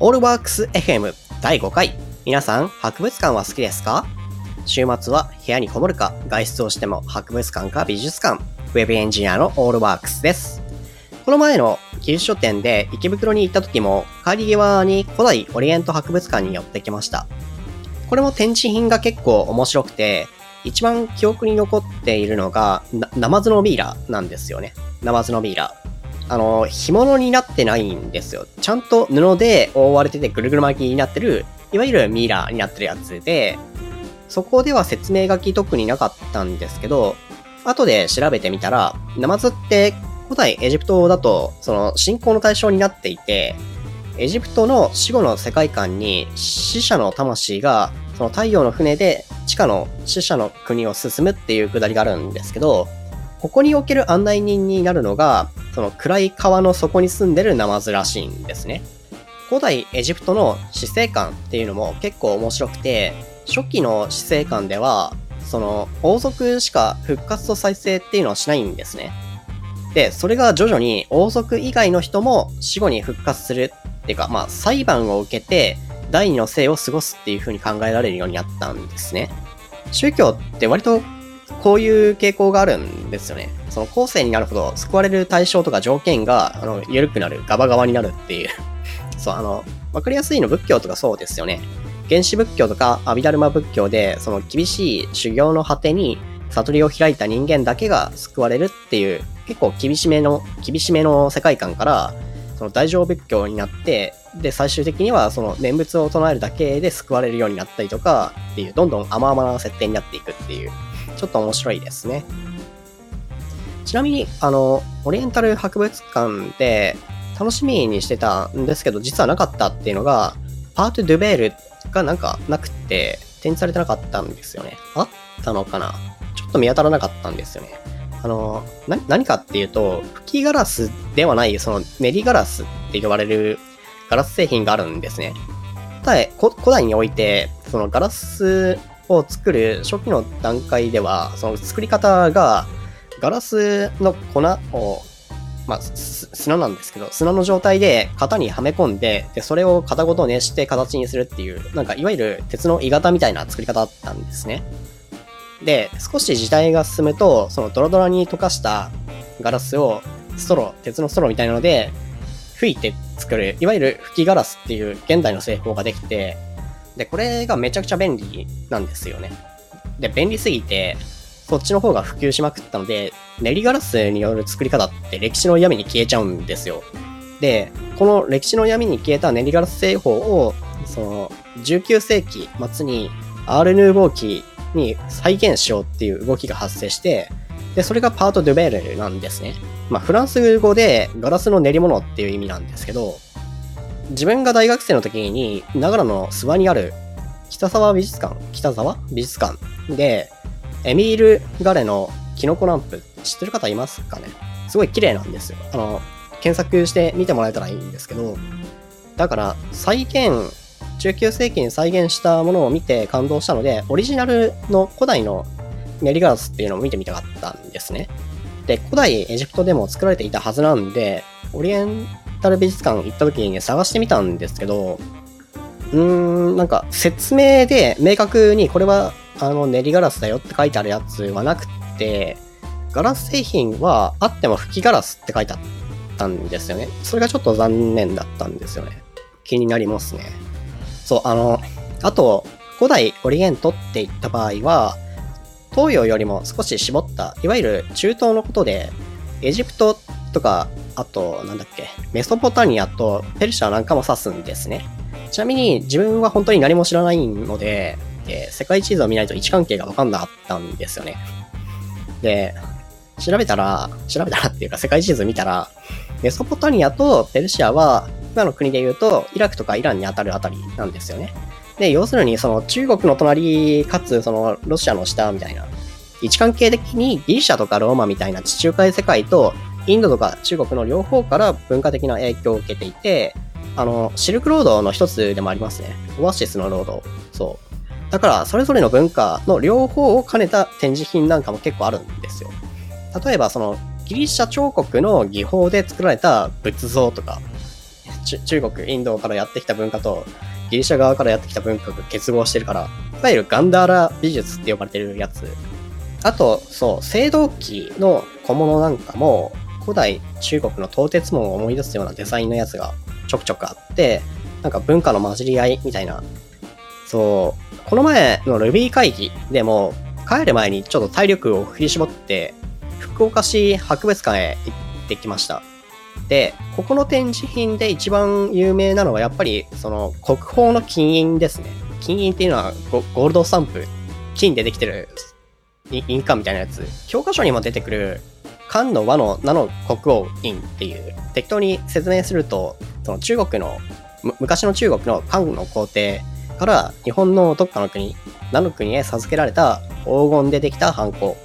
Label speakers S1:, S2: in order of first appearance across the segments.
S1: オールワークス FM 第5回。皆さん、博物館は好きですか？週末は部屋にこもるか、外出をしても博物館か美術館、ウェブエンジニアのオールワークスです。この前の技術書店で池袋に行った時も、帰り際に古代オリエント博物館に寄ってきました。これも展示品が結構面白くて、一番記憶に残っているのが、ナマズのミイラなんですよね。ナマズのミイラ。あの、干物になってないんですよ。ちゃんと布で覆われててぐるぐる巻きになってる、いわゆるミイラになってるやつで、そこでは説明書き特になかったんですけど、後で調べてみたら、ナマズって古代エジプトだと、その信仰の対象になっていて、エジプトの死後の世界観に死者の魂がその太陽の船で地下の死者の国を進むっていうくだりがあるんですけど、ここにおける案内人になるのが、その暗い川の底に住んでるナマズらしいんですね。古代エジプトの死生観っていうのも結構面白くて、初期の死生観では、その王族しか復活と再生っていうのをしないんですね。で、それが徐々に王族以外の人も死後に復活するっていうか、まあ裁判を受けて第二の生を過ごすっていう風に考えられるようになったんですね。宗教って割とこういう傾向があるんですよね。その後世になるほど救われる対象とか条件が、あの、緩くなる、ガバガバになるっていう。そう、あの、わかりやすいの仏教とかそうですよね。原始仏教とか阿弥陀ルマ仏教で、その厳しい修行の果てに悟りを開いた人間だけが救われるっていう、結構厳しめの、厳しめの世界観から、その大乗仏教になって、で、最終的にはその念仏を唱えるだけで救われるようになったりとか、っていう、どんどん甘々な設定になっていくっていう、ちょっと面白いですね。ちなみに、あの、オリエンタル博物館で楽しみにしてたんですけど、実はなかったっていうのが、パート・ドゥベールがなんかなくて、展示されてなかったんですよね。あったのかな？ちょっと見当たらなかったんですよね。あの、何かっていうと、吹きガラスではない、その練りガラスって呼ばれるガラス製品があるんですね。古代において、そのガラスを作る初期の段階では、その作り方が、ガラスの粉を、まあ、砂なんですけど、砂の状態で型にはめ込んで、で、それを型ごと熱して形にするっていう、なんかいわゆる鉄の鋳型みたいな作り方だったんですね。で、少し時代が進むと、そのドロドロに溶かしたガラスをストロー、鉄のストローみたいなので、吹いて作る、いわゆる吹きガラスっていう現代の製法ができて、で、これがめちゃくちゃ便利なんですよね。で、便利すぎて、そっちの方が普及しまくったので、練りガラスによる作り方って歴史の闇に消えちゃうんですよ。で、この歴史の闇に消えた練りガラス製法を、その、19世紀末にアール・ヌーボー期に再現しようっていう動きが発生して、で、それがパート・ドゥベールなんですね。まあ、フランス語でガラスの練り物っていう意味なんですけど、自分が大学生の時に、長野の諏訪にある北沢美術館、北沢？美術館で、エミール・ガレのキノコランプ、知ってる方いますかね？すごい綺麗なんですよ。あの、検索して見てもらえたらいいんですけど、だから、再現、19世紀に再現したものを見て感動したので、オリジナルの古代の練りガラスっていうのを見てみたかったんですね。で、古代エジプトでも作られていたはずなんで、オリエンタル美術館行った時にね、探してみたんですけど、うーん、なんか説明で明確にこれはあの練りガラスだよって書いてあるやつはなくて、ガラス製品はあっても吹きガラスって書いてあったんですよね。それがちょっと残念だったんですよね。気になりますね。そう、あの、あと、古代オリエントって言った場合は、東洋よりも少し絞った、いわゆる中東のことで、エジプトとか、あと、なんだっけ、メソポタミアとペルシャなんかも指すんですね。ちなみに自分は本当に何も知らないので、で世界地図を見ないと位置関係が分かんなかったんですよね。で、調べたら、調べたらっていうか世界地図見たら、メソポタミアとペルシアは、今の国で言うと、イラクとかイランに当たるあたりなんですよね。で、要するに、その中国の隣、かつ、そのロシアの下みたいな、位置関係的にギリシャとかローマみたいな地中海世界と、インドとか中国の両方から文化的な影響を受けていて、あの、シルクロードの一つでもありますね。オアシスのロード。そう。だから、それぞれの文化の両方を兼ねた展示品なんかも結構あるんですよ。例えば、その、ギリシャ彫刻の技法で作られた仏像とか、中国、インドからやってきた文化と、ギリシャ側からやってきた文化が結合してるから、いわゆるガンダーラ美術って呼ばれてるやつ。あと、そう、青銅器の小物なんかも、古代中国の東鉄門を思い出すようなデザインのやつがちょくちょくあって、なんか文化の混じり合いみたいな。そう、この前の Ruby 会議でも、帰る前にちょっと体力を振り絞って、福岡市博物館へ行ってきました。で、ここの展示品で一番有名なのはやっぱりその国宝の金印ですね。金印っていうのはゴールドスタンプ、金でできてる印鑑みたいなやつ。教科書にも出てくる漢の和の名の国王印っていう、適当に説明すると、その中国の、昔の中国の漢の皇帝から日本のどっかの国、何の国へ授けられた黄金でできたハンコ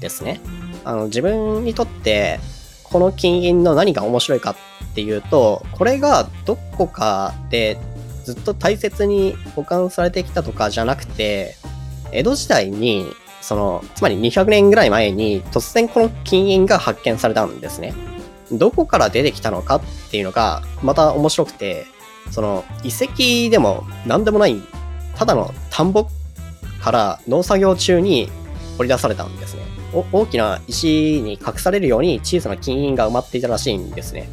S1: ですね。あの、自分にとって、この金印の何が面白いかっていうと、これがどこかでずっと大切に保管されてきたとかじゃなくて、江戸時代に、その、つまり200年ぐらい前に突然この金印が発見されたんですね。どこから出てきたのかっていうのがまた面白くて、その遺跡でも何でもない、ただの田んぼから農作業中に掘り出されたんですね。大きな石に隠されるように小さな金印が埋まっていたらしいんですね。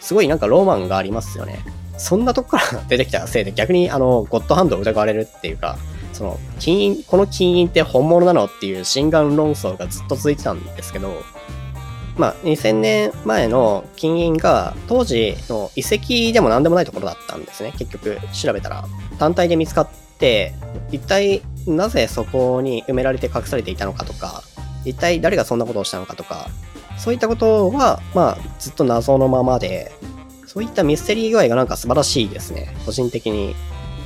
S1: すごいなんかローマンがありますよね。そんなとこから出てきたせいで逆にあの、ゴッドハンドを疑われるっていうか、その、金印、この金印って本物なのっていう心眼論争がずっと続いてたんですけど、まあ、2000年前の金印が当時の遺跡でも何でもないところだったんですね。結局調べたら。単体で見つかって、一体なぜそこに埋められて隠されていたのかとか、一体誰がそんなことをしたのかとか、そういったことは、まあ、ずっと謎のままで、そういったミステリー具合がなんか素晴らしいですね。個人的に。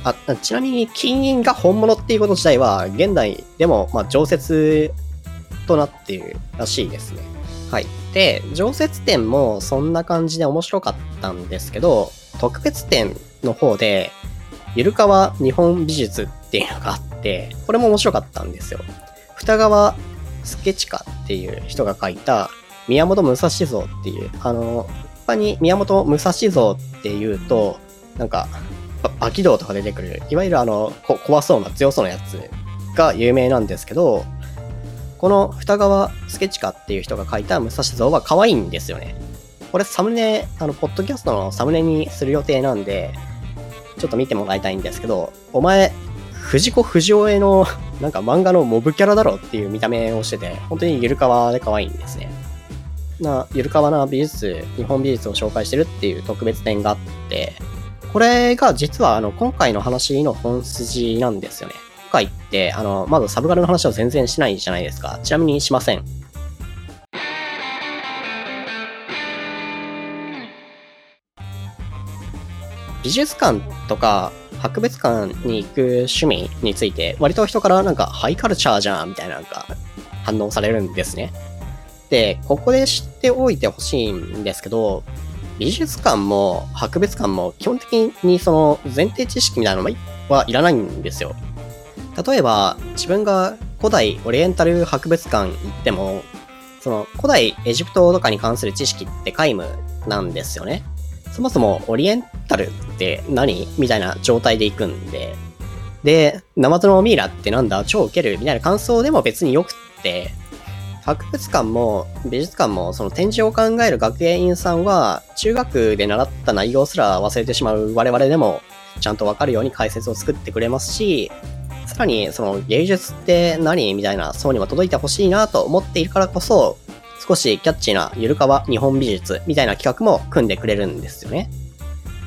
S1: あ、ちなみに金印が本物っていうこと自体は、現代でも、まあ、常設となっているらしいですね。はい。で、常設展もそんな感じで面白かったんですけど、特別展の方で、ゆるかわ日本美術っていうのがあって、これも面白かったんですよ。二川助近っていう人が書いた宮本武蔵像っていう、あの、一般に宮本武蔵像っていうと、なんか、バキ道とか出てくる、いわゆるあの、怖そうな強そうなやつが有名なんですけど、この二川助近っていう人が書いた武蔵像は可愛いんですよね。これサムネ、あの、ポッドキャストのサムネにする予定なんで、ちょっと見てもらいたいんですけど、お前、藤子不二雄への なんか漫画のモブキャラだろっていう見た目をしてて、本当にゆるかわで可愛いんですね。な、ゆるかわな美術、日本美術を紹介してるっていう特別展があって、これが実はあの今回の話の本筋なんですよね。今回って、あの、まずサブガルの話を全然しないじゃないですか。ちなみにしません。美術館とか博物館に行く趣味について、割と人からなんかハイカルチャーじゃんみたいななんか反応されるんですね。で、ここで知っておいてほしいんですけど、美術館も博物館も基本的にその前提知識みたいなのはいらないんですよ。例えば、自分が古代オリエンタル博物館行っても、その古代エジプトとかに関する知識って皆無なんですよね。そもそもオリエンタルって何みたいな状態で行くんで、で、ナマズのミイラってなんだ？超ウケるみたいな感想でも別によくって、博物館も美術館もその展示を考える学芸員さんは中学で習った内容すら忘れてしまう我々でもちゃんとわかるように解説を作ってくれますし、さらにその芸術って何みたいな層にも届いてほしいなと思っているからこそ、少しキャッチーなゆるかわ日本美術みたいな企画も組んでくれるんですよね。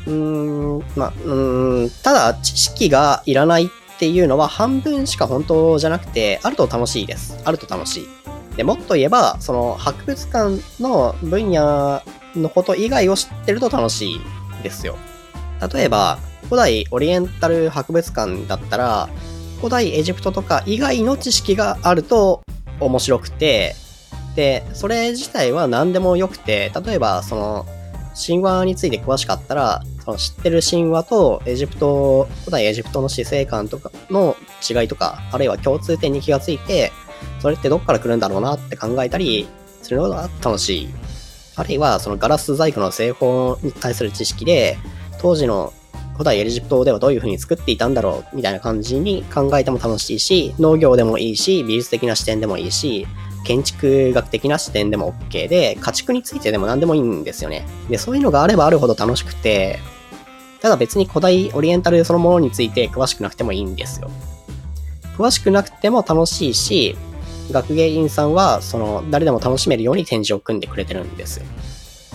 S1: うーん、まあ、うん、ただ知識がいらないっていうのは半分しか本当じゃなくて、あると楽しいです。あると楽しい。で、もっと言えば、その博物館の分野のこと以外を知ってると楽しいですよ。例えば、古代オリエンタル博物館だったら、古代エジプトとか以外の知識があると面白くて、で、それ自体は何でもよくて、例えば、その、神話について詳しかったら、その知ってる神話とエジプト、古代エジプトの死生観とかの違いとか、あるいは共通点に気がついて、それってどっから来るんだろうなって考えたりするのが楽しいあるいはそのガラス細工の製法に対する知識で、当時の古代エジプトではどういう風に作っていたんだろうみたいな感じに考えても楽しいし、農業でもいいし、美術的な視点でもいいし、建築学的な視点でも OK で、家畜についてでも何でもいいんですよね。で、そういうのがあればあるほど楽しくて、ただ別に古代オリエンタルそのものについて詳しくなくてもいいんですよ。詳しくなくても楽しいし、学芸員さんは、その、誰でも楽しめるように展示を組んでくれてるんです。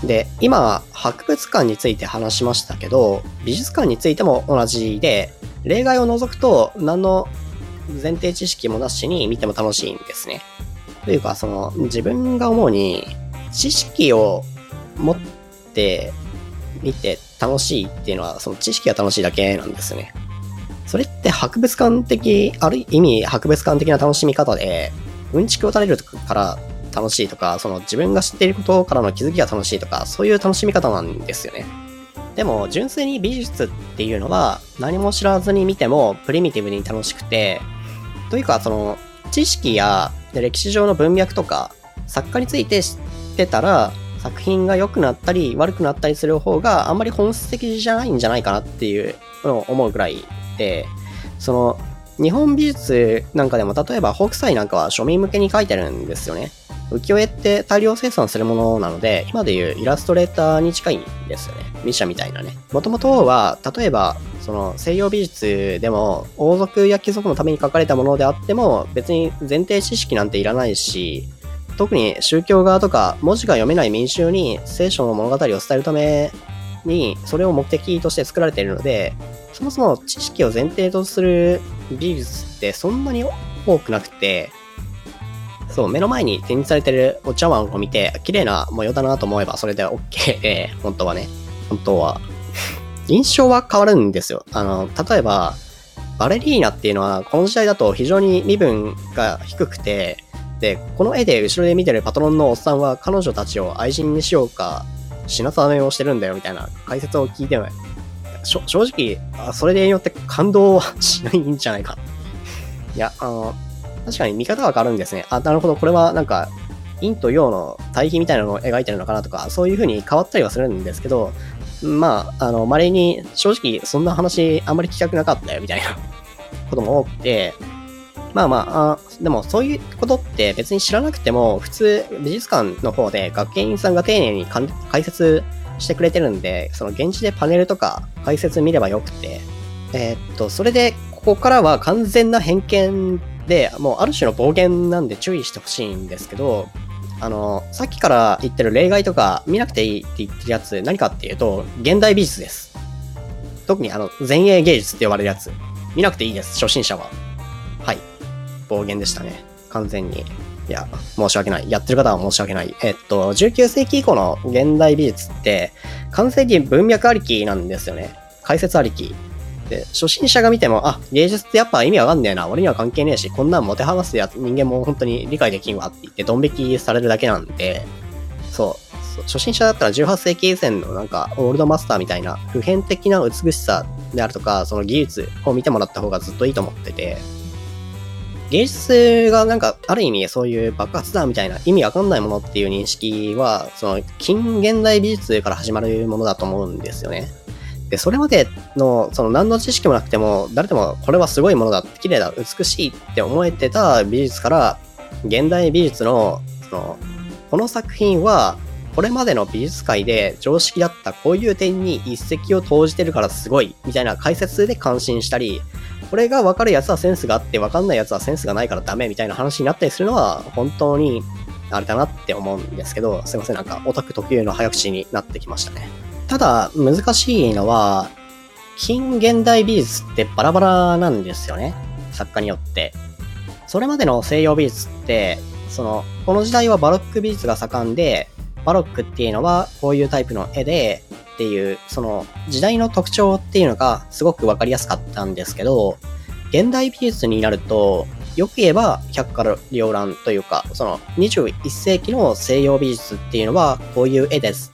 S1: で、今、博物館について話しましたけど、美術館についても同じで、例外を除くと、何の前提知識もなしに見ても楽しいんですね。というか、その、自分が思うに、知識を持って見て楽しいっていうのは、その知識が楽しいだけなんですね。それって博物館的、ある意味博物館的な楽しみ方で、うんちくを垂れるから楽しいとか、その自分が知っていることからの気づきが楽しいとか、そういう楽しみ方なん。ですよね。でも、純粋に美術っていうのは、何も知らずに見ても、プリミティブに楽しくて、というか、その、知識や歴史上の文脈とか、作家について知ってたら、作品が良くなったり悪くなったりする方があん。まり本質的じゃないん。じゃないかなっていうのを思うぐらいで、その、日本美術なんかでも例えば北斎なんかは庶民向けに描いてるんですよね。浮世絵って大量生産するものなので、今でいうイラストレーターに近いんですよね。ミシャみたいなね。もともとは、例えば、その西洋美術でも王族や貴族のために書かれたものであっても、別に前提知識なんていらないし、特に宗教側とか文字が読めない民衆に聖書の物語を伝えるために、それを目的として作られているので、そもそも知識を前提とする美術ってそんなに多くなくて、そう、目の前に展示されてるお茶碗を見て、綺麗な模様だなと思えばそれで OK で、本当はね。本当は。印象は変わるんですよ。あの、例えば、バレリーナっていうのは、この時代だと非常に身分が低くて、で、この絵で後ろで見てるパトロンのおっさんは彼女たちを愛人にしようか、品定めをしてるんだよみたいな解説を聞いて、正直、それでよって感動はしないんじゃないか。いや、あの、確かに見方が変わるんですね。あ、なるほど、これはなんか、陰と陽の対比みたいなのを描いてるのかなとか、そういう風に変わったりはするんですけど、まあ、あの、稀に正直そんな話あんまり聞きたくなかったよみたいな ことも多くて、まあまあ、あでもそういうことって別に知らなくても、普通美術館の方で学芸員さんが丁寧に解説してくれてるんで、その現地でパネルとか解説見ればよくて、えー、っと、それでここからは完全な偏見で、もうある種の暴言なんで注意してほしいんですけど、あの、さっきから言ってる例外とか見なくていいって言ってるやつ何かっていうと、現代美術です。特にあの、前衛芸術って呼ばれるやつ。見なくていいです、初心者は。はい。暴言でしたね。完全に。いや、申し訳ない。やってる方は申し訳ない。えっと、19世紀以降の現代美術って、完成に文脈ありきなんですよね。解説ありき。で、初心者が見ても、あ、芸術ってやっぱ意味わかんねえな、俺には関係ねえし、こんなんもてはますやつ人間も本当に理解できんわって言ってドン引きされるだけなんで、そう、初心者だったら18世紀以前のなんか、オールドマスターみたいな普遍的な美しさであるとか、その技術を見てもらった方がずっといいと思ってて、芸術がなんか、ある意味そういう爆発だみたいな意味わかんないものっていう認識は、その近現代美術から始まるものだと思うんですよね。で、それまでの、その何の知識もなくても、誰でもこれはすごいものだ、綺麗だ、美しいって思えてた美術から、現代美術の、その、この作品は、これまでの美術界で常識だったこういう点に一石を投じてるからすごい、みたいな解説で感心したり、これが分かるやつはセンスがあって、分かんないやつはセンスがないからダメみたいな話になったりするのは、本当にあれだなって思うんですけど、すいません、なんかオタク特有の早口になってきましたね。ただ、難しいのは、近現代美術ってバラバラなんですよね。作家によって。それまでの西洋美術って、その、この時代はバロック美術が盛んで、バロックっていうのはこういうタイプの絵で、っていう、その時代の特徴っていうのがすごくわかりやすかったんですけど、現代美術になると、よく言えば百花繚乱というか、その21世紀の西洋美術っていうのはこういう絵です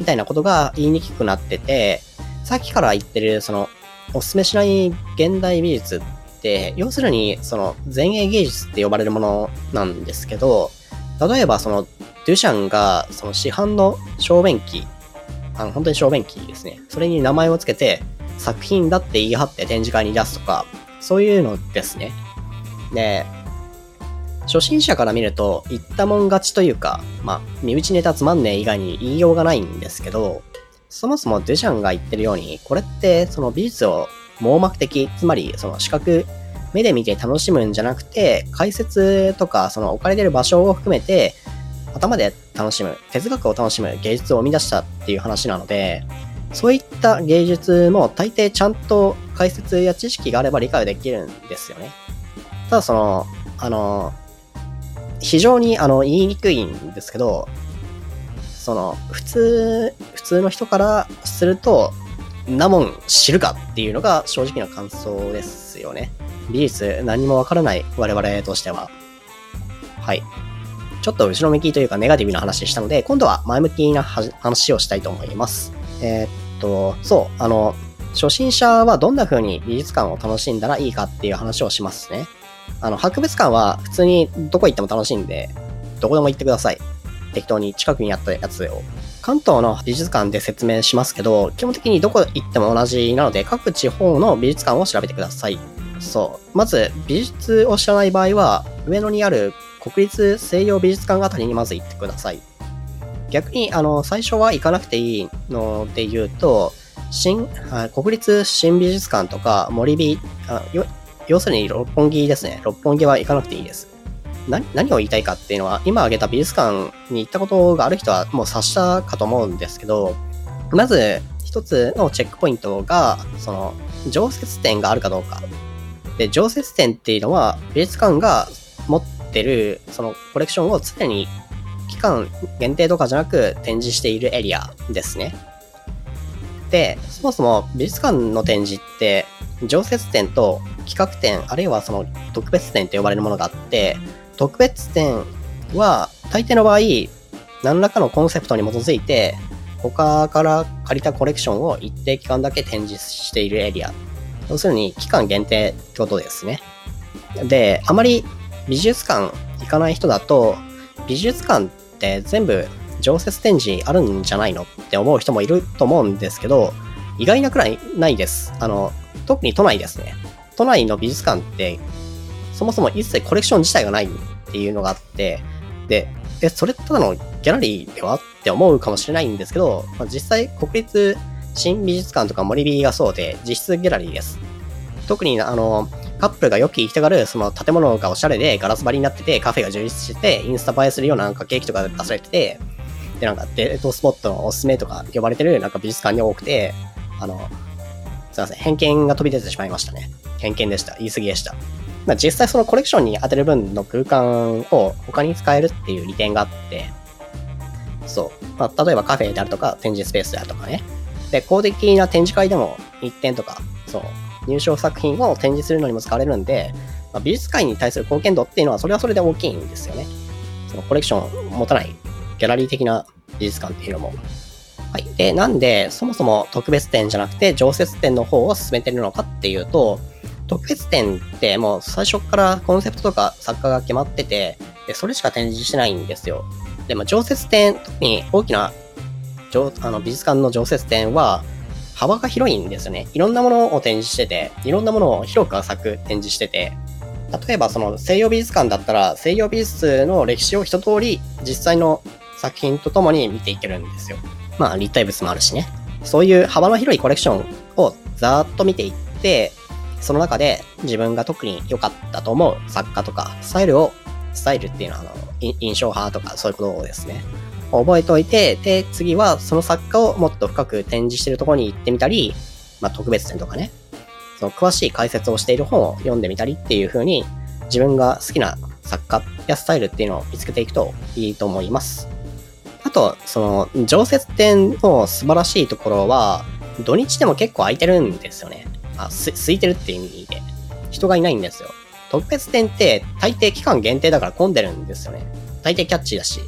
S1: みたいなことが言いにくくなってて、さっきから言ってる、その、おすすめしない現代美術って、要するに、その、前衛芸術って呼ばれるものなんですけど、例えばその、デュシャンが、その市販の小便器、あの、本当に小便器ですね。それに名前を付けて、作品だって言い張って展示会に出すとか、そういうのですね。で、初心者から見ると、言ったもん勝ちというか、まあ、身内ネタつまんねえ以外に言いようがないんですけど、そもそもデュシャンが言ってるように、これってその美術を網膜的、つまりその視覚、目で見て楽しむんじゃなくて、解説とかその置かれてる場所を含めて、頭で楽しむ、哲学を楽しむ芸術を生み出したっていう話なので、そういった芸術も大抵ちゃんと解説や知識があれば理解できるんですよね。ただその、あの、非常にあの言いにくいんですけど、その、普通、普通の人からすると、なもん知るかっていうのが正直な感想ですよね。美術何もわからない我々としては。はい。ちょっと後ろ向きというかネガティブな話したので、今度は前向きな話をしたいと思います。えー、っと、そう、あの、初心者はどんな風に美術館を楽しんだらいいかっていう話をしますね。あの、博物館は普通にどこ行っても楽しいんで、どこでも行ってください。適当に近くにあったやつを。関東の美術館で説明しますけど、基本的にどこ行っても同じなので、各地方の美術館を調べてください。そう。まず、美術を知らない場合は、上野にある国立西洋美術館あたりにまず行ってください。逆に、あの、最初は行かなくていいので言うと、新、国立新美術館とか森美、あ要するに六本木ですね。六本木は行かなくていいです。何何を言いたいかっていうのは、今挙げた美術館に行ったことがある人はもう察したかと思うんですけど、まず一つのチェックポイントが、その、常設展があるかどうか。で、常設展っていうのは、美術館が持ってる、そのコレクションを常に期間限定とかじゃなく展示しているエリアですね。で、そもそも美術館の展示って、常設展と企画展、あるいはその特別展と呼ばれるものがあって、特別展は大抵の場合、何らかのコンセプトに基づいて、他から借りたコレクションを一定期間だけ展示しているエリア。要するに期間限定ってことですね。で、あまり美術館行かない人だと、美術館って全部常設展示あるんじゃないのって思う人もいると思うんですけど、意外なくらいないです。あの、特に都内ですね。都内の美術館ってそもそも一切コレクション自体がないっていうのがあって、で、え、それただのギャラリーではって思うかもしれないんですけど、まあ、実際国立新美術館とか森美がそうで、実質ギャラリーです。特にあの、カップルがよく行きたがる、その建物がおしゃれでガラス張りになってて、カフェが充実してて、インスタ映えするようななんかケーキとか出されてて、で、なんかデートスポットのおすすめとか呼ばれてるなんか美術館に多くて、あの、すいません、偏見が飛び出てしまいましたね。偏見でした。言い過ぎでした。まあ、実際そのコレクションに当てる分の空間を他に使えるっていう利点があって、そう。まあ、例えばカフェであるとか展示スペースであるとかね。で、公的な展示会でも1点とか、そう、入賞作品を展示するのにも使われるんで、まあ、美術界に対する貢献度っていうのはそれはそれで大きいんですよね。そのコレクションを持たないギャラリー的な美術館っていうのも。はい。で、なんで、そもそも特別展じゃなくて常設展の方を進めてるのかっていうと、特別展ってもう最初からコンセプトとか作家が決まってて、でそれしか展示してないんですよ。で、も常設展、特に大きなあの美術館の常設展は幅が広いんですよね。いろんなものを展示してて、いろんなものを広く浅く展示してて、例えばその西洋美術館だったら西洋美術の歴史を一通り実際の作品とともに見ていけるんですよ。まあ立体物もあるしね。そういう幅の広いコレクションをざーっと見ていって、その中で自分が特に良かったと思う作家とか、スタイルを、スタイルっていうのは、あの、印象派とかそういうことですね。覚えておいて、で、次はその作家をもっと深く展示してるところに行ってみたり、まあ、特別展とかね、その詳しい解説をしている本を読んでみたりっていう風に、自分が好きな作家やスタイルっていうのを見つけていくといいと思います。あと、その、常設展の素晴らしいところは、土日でも結構空いてるんですよね。あ、す、空いてるっていう意味で、人がいないんですよ。特別展って大抵期間限定だから混んでるんですよね。大抵キャッチーだし、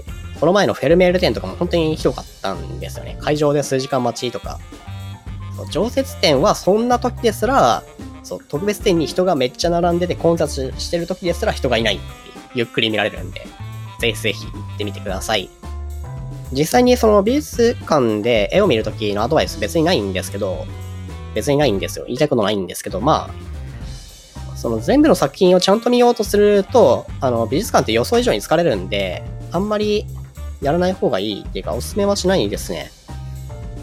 S1: この前のフェルメール展とかも本当にひどかったんですよね。会場で数時間待ちとか。そう常設展はそんな時ですら、そう、特別展に人がめっちゃ並んでて混雑してる時ですら人がいないってゆっくり見られるんで、ぜひぜひ行ってみてください。実際にその美術館で絵を見るときのアドバイス別にないんですけど、別にないんですよ。言いたいことないんですけど、まあ、その全部の作品をちゃんと見ようとすると、あの、美術館って予想以上に疲れるんで、あんまりやらない方がいいっていうか、おすすめはしないですね。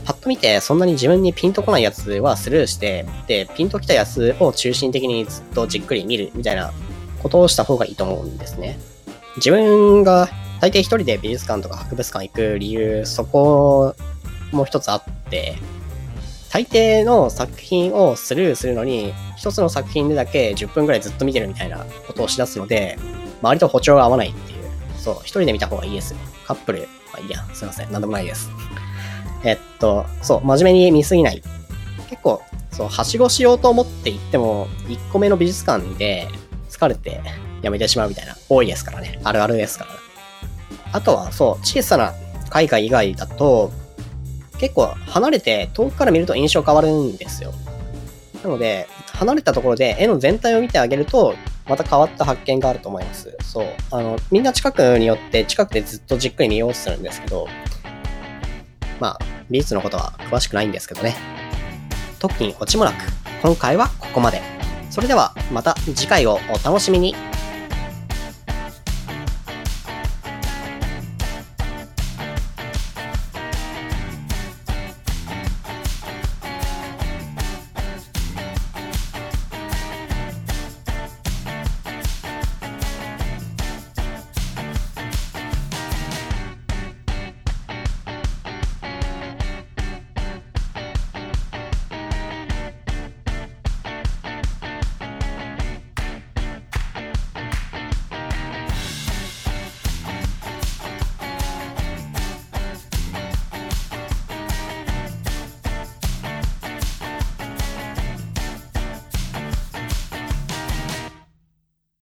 S1: パッと見て、そんなに自分にピンとこないやつはスルーして、で、ピンときたやつを中心的にずっとじっくり見るみたいなことをした方がいいと思うんですね。自分が大抵一人で美術館とか博物館行く理由、そこも一つあって、大抵の作品をスルーするのに、一つの作品でだけ10分くらいずっと見てるみたいなことをしだすので、周りと歩調が合わないっていう。そう、一人で見た方がいいですよ。カップル、まあいいや、すいません。なんでもないです。えっと、そう、真面目に見すぎない。結構、そう、はしごしようと思って行っても、1個目の美術館で疲れてやめてしまうみたいな、多いですからね。あるあるですから。あとは、そう、小さな海外以外だと、結構離れて遠くから見ると印象変わるんですよ。なので、離れたところで絵の全体を見てあげると、また変わった発見があると思います。そう。あの、みんな近くによって近くでずっとじっくり見ようとするんですけど、まあ、美術のことは詳しくないんですけどね。特にオチもなく、今回はここまで。それではまた次回をお楽しみに。